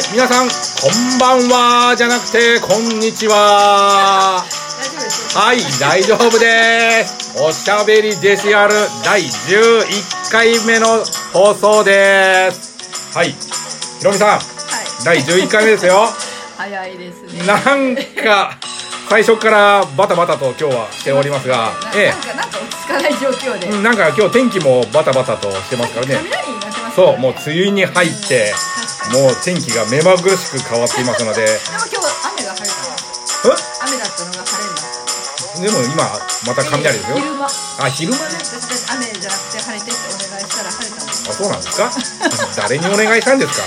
はい、皆さん、こんばんは、じゃなくて、こんにちは。大丈夫ですよはい、大丈夫です。おしゃべりデシアル第11回目の放送です。はい、ひろみさん、はい第11回目ですよ。早いですねなんか、最初からバタバタと今日はしておりますが、えななんかなんか落ち着かない状況で、なんか今日天気もバタバタとしてますからね。そう、もうで梅雨に入って、もう天気が目まぐるしく変わっていますので、も今日雨が晴れた。の雨だったのが晴れになったえでも今、また雷ですよ。昼間。あ、昼間？ね。雨じゃなくて晴れてってお願いしたら晴れたんですあ、そうなんですか？誰にお願いしたんです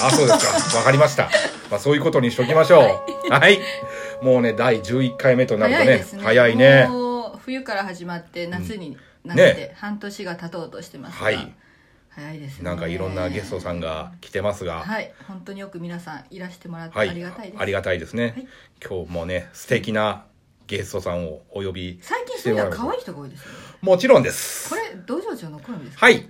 か？あ、そうですか。わかりました。まあ、そういうことにしときましょう。はい。もうね、第11回目となるとね早いです、ね。早いね。もう冬から始まって夏になって、ね。半年が経とうとしてますが、はい早いですね。なんかいろんなゲストさんが来てますが、はい。本当によく皆さんいらしてもらってあはい。りがたいです、ありがたいですね、はい。今日もね素敵なゲストさんをお呼び最近そういうの可愛い人が多いですよね。もちろんです。これ道場長の好みですか？はい。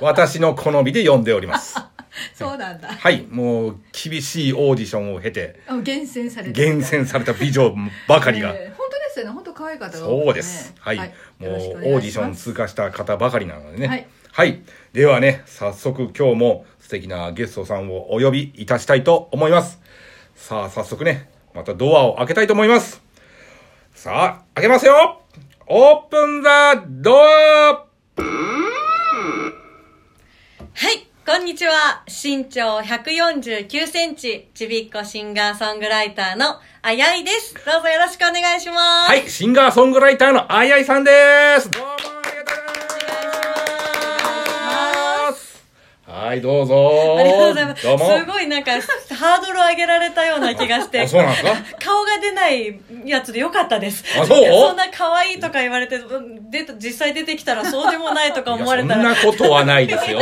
私の好みで呼んでおります。そうなんだ。はい。もう厳しいオーディションを経てあ厳選されて厳選された美女ばかりが、えー本当ですよね。本当可愛い方がね。そうです。はい。もうよろしくおオ願いします。ーディション通過した方ばかりなのでね。はい。はい。ではね、早速今日も素敵なゲストさんをお呼びいたしたいと思います。さあ、早速ね、またドアを開けたいと思います。さあ、開けますよオープンザドアはい、こんにちは。身長149センチ、ちびっこシンガーソングライターのあやいです。どうぞよろしくお願いします。はい、シンガーソングライターのあいあいさんですどうもありがとうございますはい、どうぞありがとうございます。どうも。すごいなんか、ハードル上げられたような気がして。あそうなんですか？顔が出ないやつでよかったです。あそう？そんな可愛いとか言われて、うん出た実際出てきたらそうでもないとか思われたら。そんなことはないですよ。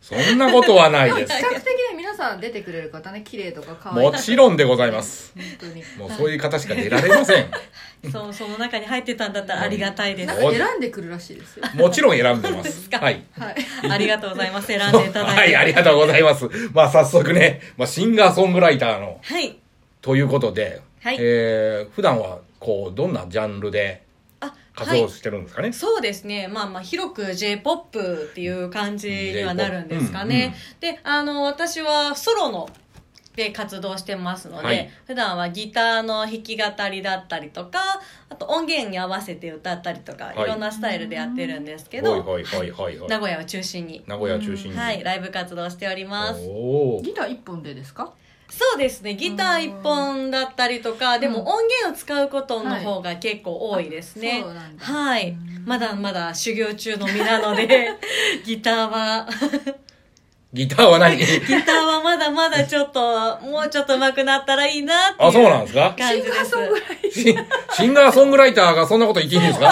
そんなことはないです 比。較的ね皆さん出てくれる方ね綺麗とか可愛いもちろんでございます。本当にもうそういう方しか出られません。そう、その中に入ってたんだったらありがたいですなん。か選んでくるらしいですよもちろん選んでます。かはい。はいありがとうございます。選んでいただいて。はい、ありがとうございます。まあ早速ね、まあシンガーソングライターの、はい。ということで、はいえー、普段はこう、どんなジャンルであ、活はい動してるんですかね。そうですね。まあまあ、広く J-POP っていう感じにはなるんですかね。で、あの、私はソロの、で活動してますので、はい普段はギターの弾き語りだったりとか、あと音源に合わせて歌ったりとか、はいいろんなスタイルでやってるんですけど、はいはいはいはいはい名古屋を中心に、名古屋中心に。はい、ライブ活動しております。ギター一本でですか？そうですね。ギター一本だったりとか、でも音源を使うことの方が結構多いですね。はいそうなんだはい。まだまだ修行中の身なので、ギターは、ギターは何？ギターはまだまだちょっと、もうちょっと上手くなったらいいなっていうあ、そうなんですか？感じです。シンガーソングライシンシンガーソングライターがそんなこと言っていいんですそう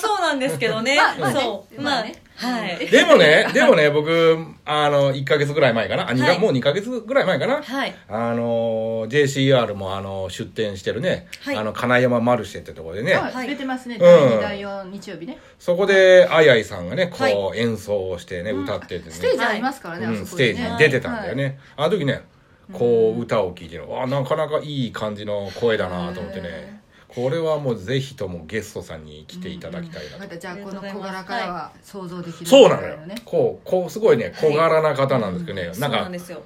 そうなんですけどね。まあまあねそう。まあまあねはい。でもね、でもね、僕、あの、1ヶ月ぐらい前かな。あ、二かはい。もう2ヶ月ぐらい前かな。はい。あの、JCR もあの、出店してるね、はい。あの、金山マルシェってところでね、はい。はい。出てますね。ん。第2第4日曜日ね。そこで、あい。あいさんがね、こう、はい。演奏をしてね、歌っててね、ステージありますからねあうん、ステージに出てたんだよね。あの時ね、こう、歌を聴いてね、あ、なかなかいい感じの声だなと思ってね、これはもうぜひともゲストさんに来ていただきたいなと。またじゃあこの小柄からは想像できる。そうなのよ。こう、こう、すごいね、小柄な方なんですけどね、そうなんかなんで、すよ。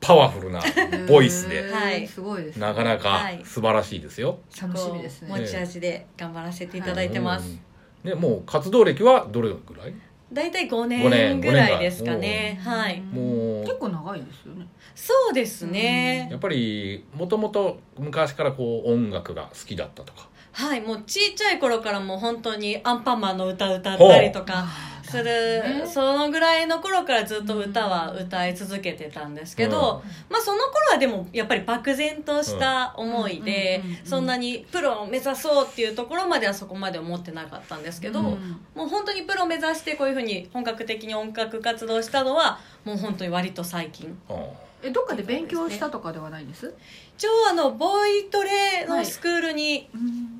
パワフルなボイスで、はい。すごいですなかなかはい。素晴らしいですよ。楽しみですね。持ち味で頑張らせていただいてます。うん。ね、もう活動歴はどれぐらい？大体5五年年ぐらいですかね。はい。も結構長いですよねそうですう、ねや。っぱり、もともと昔からこう音楽が好きだったとか。はい、もうちっちゃい頃からもう本当にアンパンマンの歌歌ったりとかする、ね。そのぐらいの頃からずっと歌は歌い続けてたんですけど、まあその頃はでもやっぱり漠然とした思いでうんうんうんうん。そんなにプロを目指そうっていうところまではそこまで思ってなかったんですけど、うん。もう本当にプロ目指してこういうふうに本格的に音楽活動したのはもう本当に割と最近。うん。えどっかで勉強したとかではないんです？一応あのボーイトレのスクールに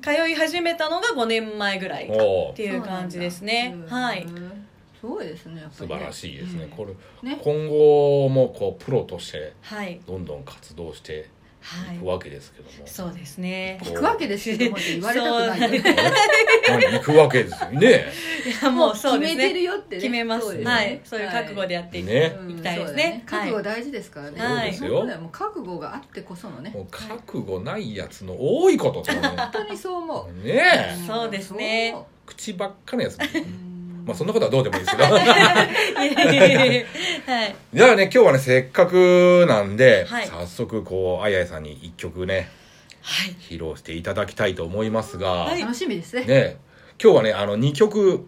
通い始めたのが5年前ぐらいっていう感じですね。はいすごいですねやっぱりね。素晴らしいですね、うん。これね。今後もこうプロとしてはい。どんどん活動してはい。いくわけですけども、そうですね。行くわけですけどもって言われたくない。よね何行くわけですよね。いやもうそうですね。決めてるよってね。決めます。はい。そういう覚悟でやっていきね。うんいきたいですね。覚悟大事ですからね。はいそうですよ。もう覚悟があってこそのね。もう覚悟ないやつの多いこととね。本当にそう思う。ねえ。そうですね。口ばっかのやつまあそんなことはどうでもいいですけど。はい。じゃあね今日はねせっかくなんで、はい。早速こうあややさんに一曲ねはい。披露していただきたいと思いますが、はい。楽しみですね。ね。今日はねあの2曲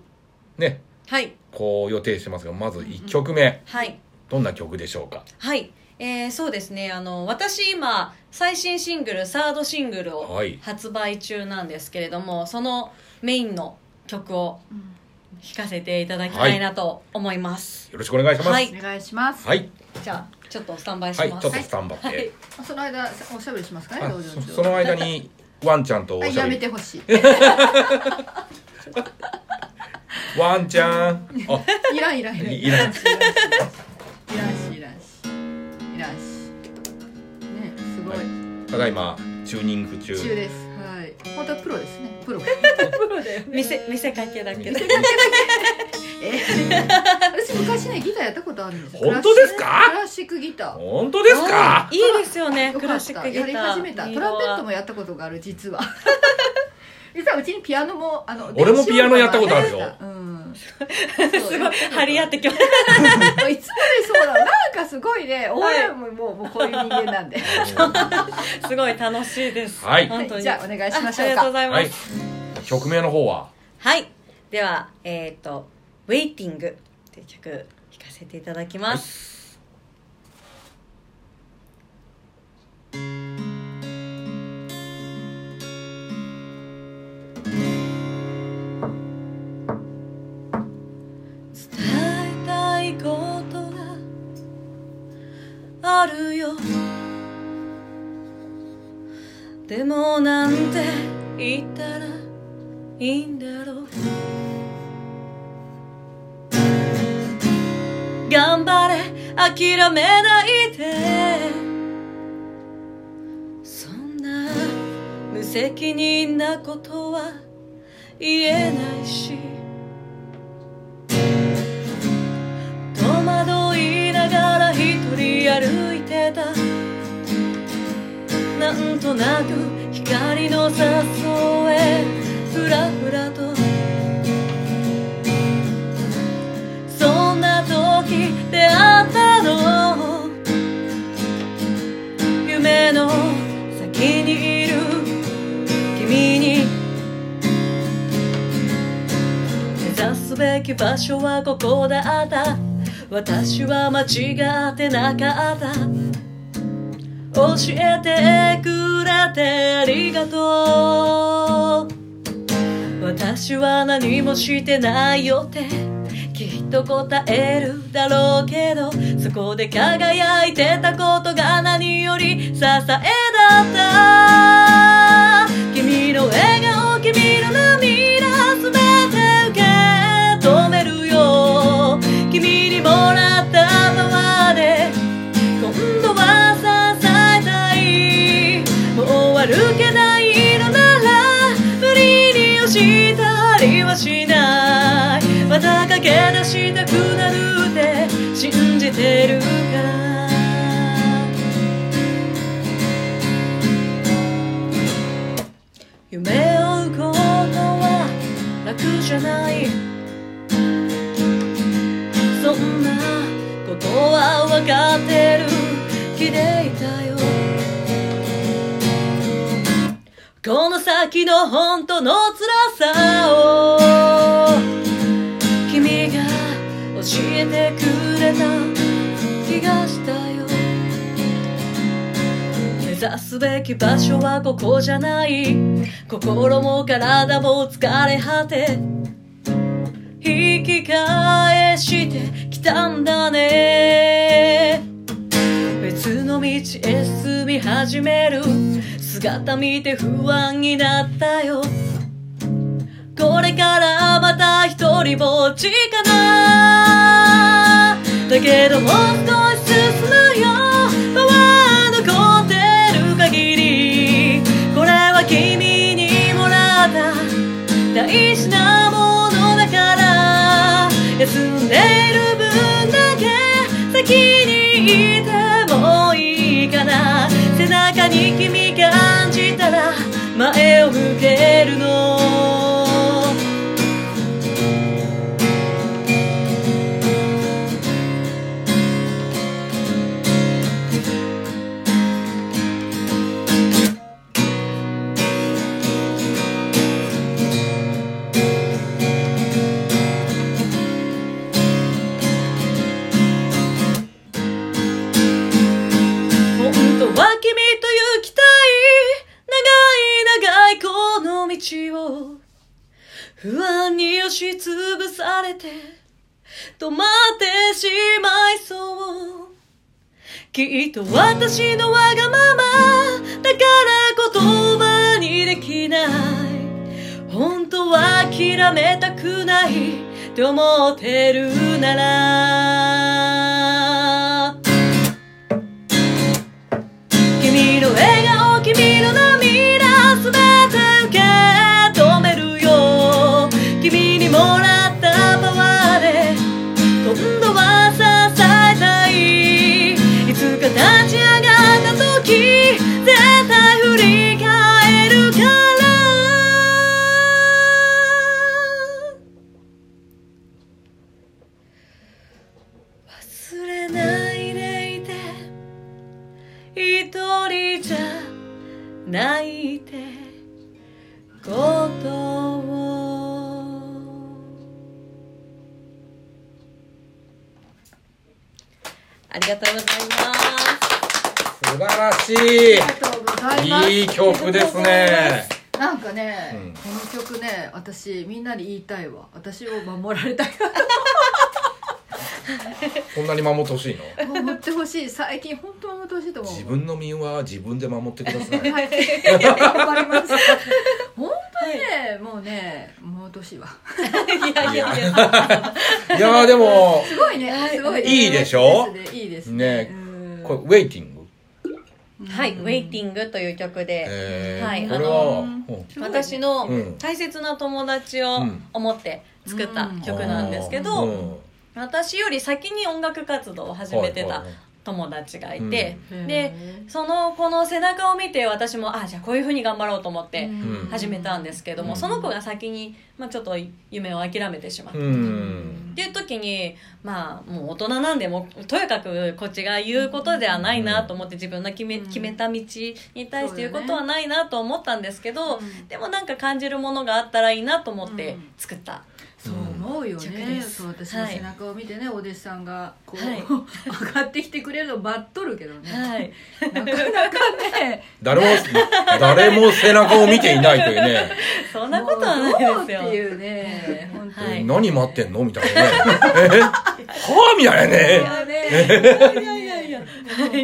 ね。はい。こう予定してますがまず1曲目、はい。どんな曲でしょうか？はい、えー、そうですね。あの私今最新シングルサードシングルをはい。発売中なんですけれども、そのメインの曲をうん弾かせていただきたいなと思います、よろしくお願いします。ははい。い、お願いします。はい。じゃあちょっとスタンバイしちょます、っとスタンバって、はい。その間おしゃべりしますかね？そその間に ワンちゃんとおはいやしゃべり。めてほしい。ワンちゃん。あ。いらんいらん。いらんいいらん。いらんしいらんしいらんし。いらんし。ねすごい。ただいまチューニング中。中です。はい本当はプロですね。プロ。プロだよね。見せ見せかけだけ。ど え私昔ねギターやったことあるんですよ。本当ですか？クラシックギター。本当ですか？いいですよねクラシックギター。たやり始めた。トランペットもやったことがある実は。実はうちにピアノもあの俺もピアノやったことあるよ。うんすごい張り合ってきましいつもねそうだなんかすごいね俺ももうもうこういう人間なんで。たすごい楽しいです。はい。本当に。じゃあお願いしましょうか。あありがとうござい。まはいす曲名の方は？はい、ではえっ、と「Waiting」っていう曲弾かせていただきます、伝でもなんて言ったらいいんだろう。頑張れ諦めないで。そんな無責任なことは言えないし。なんとなく光の誘えふらふらと。そんな時出会ったの？夢の先にいる。君に。目指すべき場所はここだった。私は間違ってなかった。教えて。りがとう。私は何もしてないよって。きっと答えるだろうけどそこで輝いてたことが何より支えだった。君の笑顔君の涙け出したくなるって信じてるか？ら夢を追うことは楽じゃない。そんなことは分かってる。気でいたよ。この先の本当の辛さをえてくれた気がしたよ。目指すべき場所はここじゃない。心も体も疲れ果て。引き返してきたんだね。別の道へ進み始める。姿見て不安になったよ。これから一人ぼっちかな。だけどもう少し進むよ。パワー残ってる限り。これは君にもらった。大事なものだから。休んでいる分だけ先にいてもいいかな。背中に君感じたら前を向けるの。きっと私のわがままだから言葉にできない。本当は諦めたくないって思ってるなら。がとうございます。素晴らしい。ありがとうございます。いい曲ですねなんかね、うん。この曲ね私みんなに言いたいわ。私を守られたい。こんなに守ってほしいの？守ってほしい。最近本当守ってほしいと思う。自分の身は自分で守ってください。はい。頑張ります。本ね、もうね守ってほしいやいやいや。いやーでもすごいね。すごいいいでしょ？いいですね。いいですね。うん。これウェイティングはい「ウェイティング」という曲で、えー。はいこれはあの私のうん。大切な友達をうん思って作った曲なんですけうど、ん。私より先に音楽活動を始めてた友達がいて、うん。でへその子の背中を見て私もあじゃあこういうふうに頑張ろうと思ってん。始めたんですけども、うん。その子が先に、まあ、ちょっと夢を諦めてしまった。うっんていう時にまあもう大人なんでもうとにかくこっちが言うことではないなと思って自分の決め,、うん。決めた道に対して言うことはないなと思ったんですけど、うんでもなんか感じるものがあったらいいなと思ってうん作った、そう思うよ曲ねそう私の背中を見てね、お弟子さんがこう、はい。上がってきてくれるのを待っとるけどね、はい。なかなかね。誰も誰も背中を見ていないというね。そんなことはないですよ。っていうね本当に、はい。何待ってんの？みたいなね。え？はあ？みたいなね。いやねいやいやいや。もう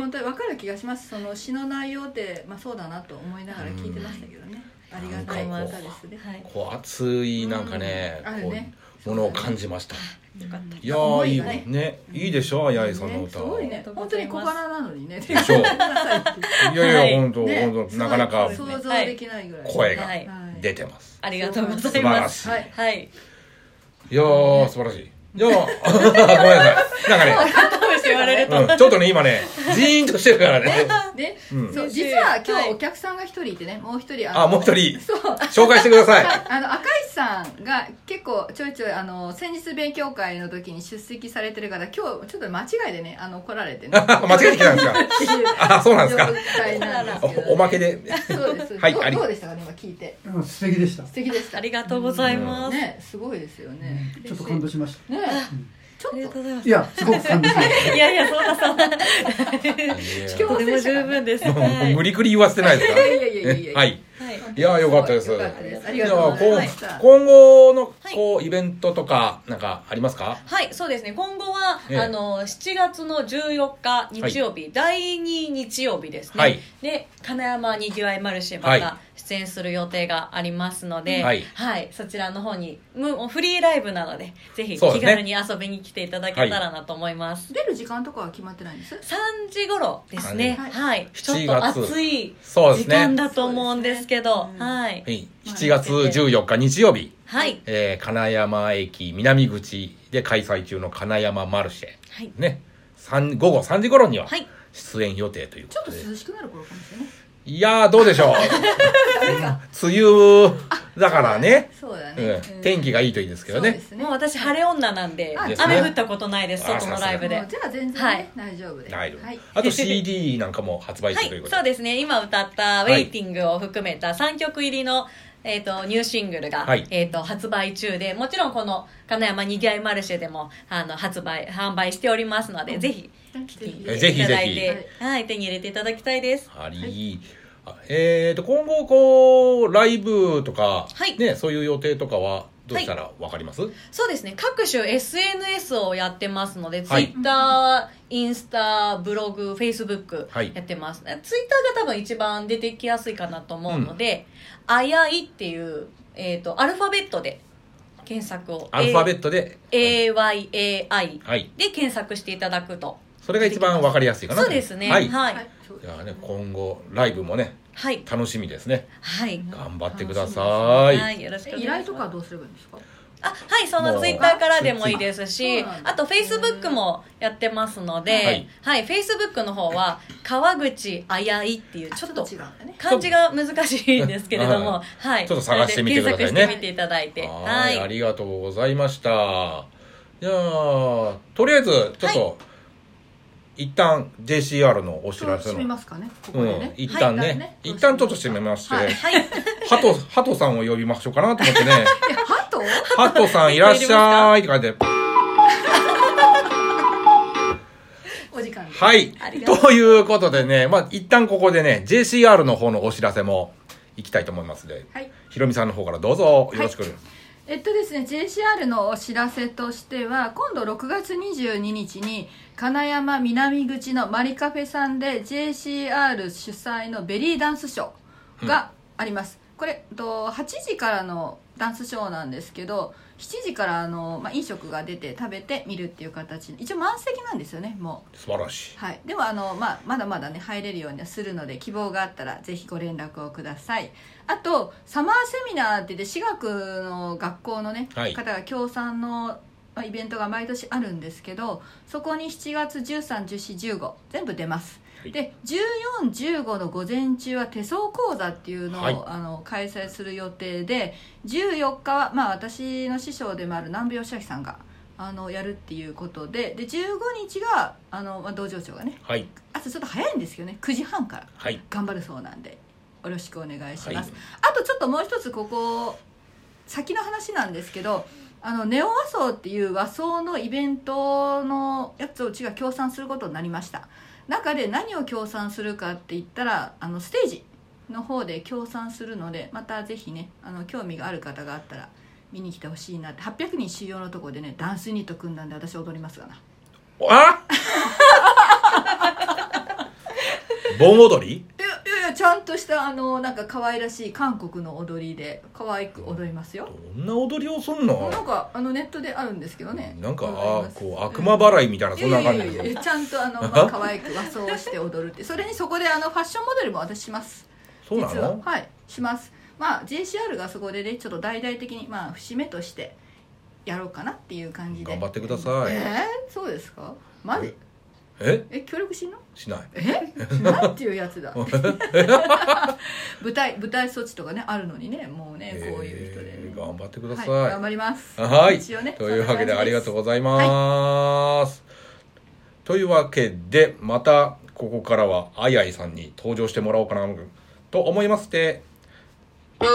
本当に分かる気がします。その詩の内容って、まあ、そうだなと思いながら聞いてましたけどね、ありがたい歌かこうですね。はい。こう熱いなんかね,、うん。あるねものを感じました。よかった。いやーいいわ。ね。ねいいでしょ八重さんのね歌、すごいね。本当に小柄なのにね。しょ。いやいや、はい。本当ね。本当なかなか想像できないぐらい、声が出てます、ありがとうござ素います。晴らしい、はい。はい。いやー素晴らしい。いやー ごめんなさい。なんかね言われると、うん、ちょっとね今ねジーンとしてるからね。で、うん。実は今はい日お客さんが一人いてねもう一人あもう一人。そう。紹介してください。あの赤石さんが結構ちょいちょいあの先日勉強会の時に出席されてるから今日ちょっと間違いでねあの来られてね。間違えてきたんですか？あそうなんですか。おおまけで。そうです。はいあり。どうどうでしたかね今聞いて。うん素敵でした。素敵でした。ありがとうございます、ねすごいですよね。ちょっと感動しました。ねちょありがっとうございます。いや、すごく感動しました。いやいやそんなそんないやとても十分です、もうはい無理くり言わせてないですかといやいやいやいやはい。はい。いやーよかったです。よかったですありいやがとうございこうはい。こう、イベントとか、なんかありますか？はい、そうですね。今後は、ええ。あの、7月の14日日曜日、第2日曜日ですね。はい。で、金山にぎわいマルシェまはい。た出演する予定がありますので、はいそちらの方に、むフリーライブなので、ぜひ気軽に遊びに来ていただけたらなと思います。出る時間とかは決まってないんです？3時頃ですね。はいはい。ちょっ7と月暑い時。間だと思うんですけど、ねうんはい。はい。7月14日日曜日、はい。えー、金山駅南口で開催中の金山マルシェ。はい。ね。三午後3時頃にははい。出演予定というちょっこととで。涼しくなる頃かもしれないいやー、どうでしょう？梅雨だからね。そうだね、うん、天気がいいといいですけどね。もう私晴れ女なんで、あ雨降ったことないです、あ外のライブで。じゃあ全然ね、はい。大丈夫で大丈夫。はい。あと CD なんかも発売はい中というこ、と。そうですね。今歌った「ウはい。ェイティング」を含めた3曲入りの、えー、とニューシングルが、はい。えー、と発売中でもちろんこの金山にぎわいマルシェでもあの発売販売しておりますので、ぜひぜひえぜひいただいぜて、はい、手に入れていただきたいです。あり、あえーと、今後、こう、ライブとか、はい。ね、そういう予定とかは、どうしたらわかります、そうですね。各種 SNS をやってますので、はい。Twitter インスタブログ Facebook はい。やってます、ツイッターが多分一番出てきやすいかなと思うので「あやい」っていう、えー、とアルファベットで検索を。アルファベットで、AYAI はい。で検索していただくと。それが一番わかりやすいかなと。そうですね。はい。はいじゃあね、今後、ライブもね、はい。楽しみですね。はい。頑張ってくださはいよろしくお願い依します。頼とかはどうすればいいんですか？あはいそのツイッターからでもいいですしあとフェイスブックもやってますのでははいい、フェイスブックの方は川口あやいっていうちょっと漢字が難しいんですけれども、ははい、ちょっと探してみてくださいね。検索してみていただいて、はいありがとうございました。じゃあ、とりあえず、ちょっと、一旦 JCR のお知らせの。ますかね。こうんこでね、、一旦ね、はい一旦ちょっと閉めまして、はいはい、ハト、ハトさんを呼びましょうかなと思ってね、ハト？ハトさんいらっしゃいって書いて、お時間はい。ということでね、まあ、一旦ここでね、JCR の方のお知らせも行きたいと思いますので、はい。ひろみさんの方からどうぞ。よろしく。えっとですね JCR のお知らせとしては今度6月22日に金山南口のマリカフェさんで JCR 主催のベリーダンスショーがあります、これと8時からのダンスショーなんですけど7時からあの、まあ、飲食が出て食べて見るっていう形。一応満席なんですよねもう。素晴らしい。はい、でもあの、まあ、まだまだね入れるようにはするので希望があったらぜひご連絡をください。あとサマーセミナーって言って私学の学校のね、はい。方が協賛のまあイベントが毎年あるんですけどそこに7月131415全部出ます、はい。で1415の午前中は手相講座っていうのを、はい。あの開催する予定で14日は、まあ、私の師匠でもある南部義明さんがあのやるっていうことでで15日があの、まあ、道場長がねはい。朝ちょっと早いんですけどね9時半からはい。頑張るそうなんでよろしくお願いします、はい。あとちょっともう一つここ先の話なんですけどあのネオ和装っていう和装のイベントのやつをうちが協賛することになりました中で何を協賛するかって言ったらあのステージの方で協賛するのでまたぜひねあの興味がある方があったら見に来てほしいなって800人収容のところでねダンスユニット組んだんで私踊りますがな。あ 盆踊り？ちゃんとしたあのなんか可愛らしい韓国の踊りで可愛く踊りますよ。どんな踊りをすんの？なんかあのネットであるんですけどね。なんか、あこう、悪魔払いみたいな、そんな感じ。ちゃんとあの、まあ、可愛く和装して踊るって。それにそこであのファッションモデルも私します。そうな実は。のはい。します。まあ JCR がそこでねちょっと大々的にまあ節目としてやろうかなっていう感じで。頑張ってください。えー、そうですか？マジえ？え協力しんの？しない。え？なんていうやつだ 舞台舞台措置とかねあるのにねもうねこういう人で、えー頑張ってください。はい、頑張りますはい。一応ねというわけでありがとううございます。というわけで、また、ここからは、あいあいさんに登場してもらおうかな、と思いまして、ち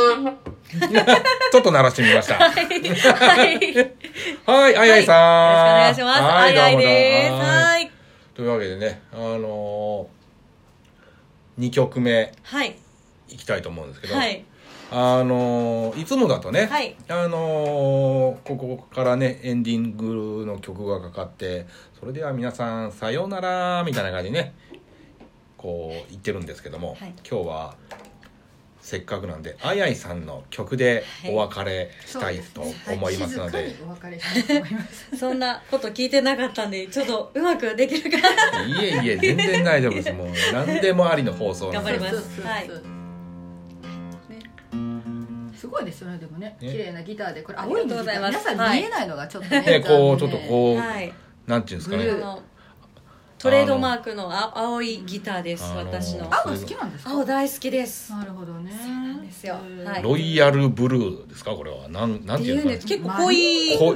ょっと鳴らしてみました。はい。よろしくはい、あいあいさん。お願いします。はあいあいです。はいはい。というわけでね、あのー、2曲目はい。いきたいと思うんですけど、はい。あのーいつもだとね、はいあのーここからねエンディングの曲がかかってそれでは皆さんさようならみたいな感じでねこう言ってるんですけども、はい今日はせっかくなんであいあいさんの曲でお別れしたいと思いますので,、はい静かにお別れしたい そんなこと聞いてなかったんでちょっとうまくできるかな。いえいえ全然大丈夫です。もう何でもありの放送頑張ります。はい。ね。すごいですよねでもね。ね。綺麗なギターで。これありがとうございます。皆さん見えないのがちょっとねねこうちょっとこう、はい。なんていうんですかねトレードマークのあ青いギターです私の。青が好きなんですか？青大好きです。なるほどね。そうなんですよ。はい。ロイヤルブルーですか？これはなんなんっていうんです結構濃い濃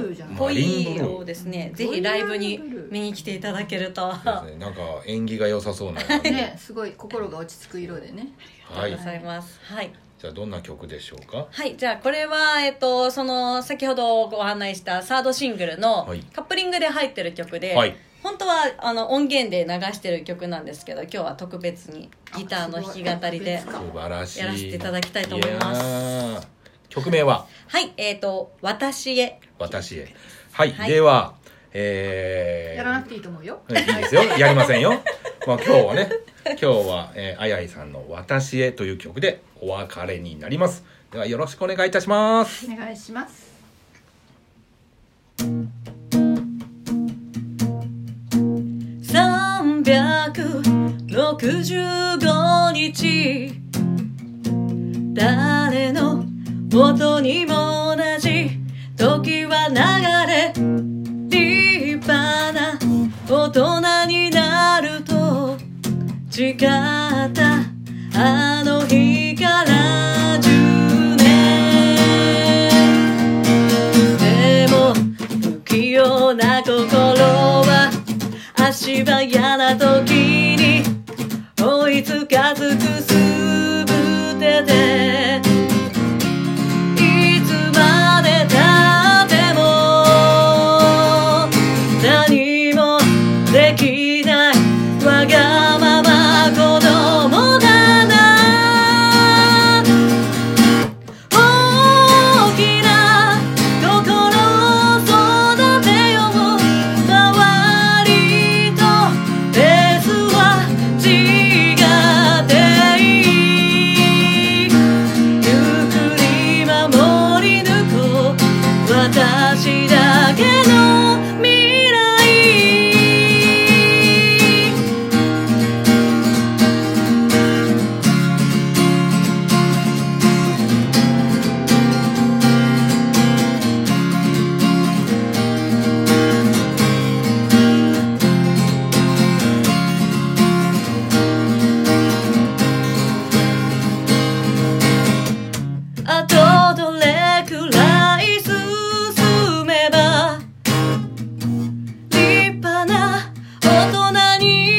いー色ですね。うんぜひライブに見に来ていただけると。ですね。なんか縁起が良さそうな。ね。すごい心が落ち着く色でね。はい。ございます。はい。じゃあどんな曲でしょうか？はい、じゃあこれは、えっと、その先ほどご案内したサードシングルのはい。カップリングで入ってる曲で、はい本当はあの音源で流してる曲なんですけど今日は特別にギターの弾き語りであすごい素晴らしいやらせていただきたいと思います。曲名は？はいえっ、と「私へ「私へ」はい、はい。ではえー、やらなくていいと思うよ。いいですよ。やりませんよ。まあ今日はね今日は、えー、あやいさんの「私へ」という曲でお別れになります。ではよろしくお願いいたします。お願いします365日。誰の元にも同じ時は流れ。立派な大人になると。誓ったあの日から10年。でも不器用な心は足早大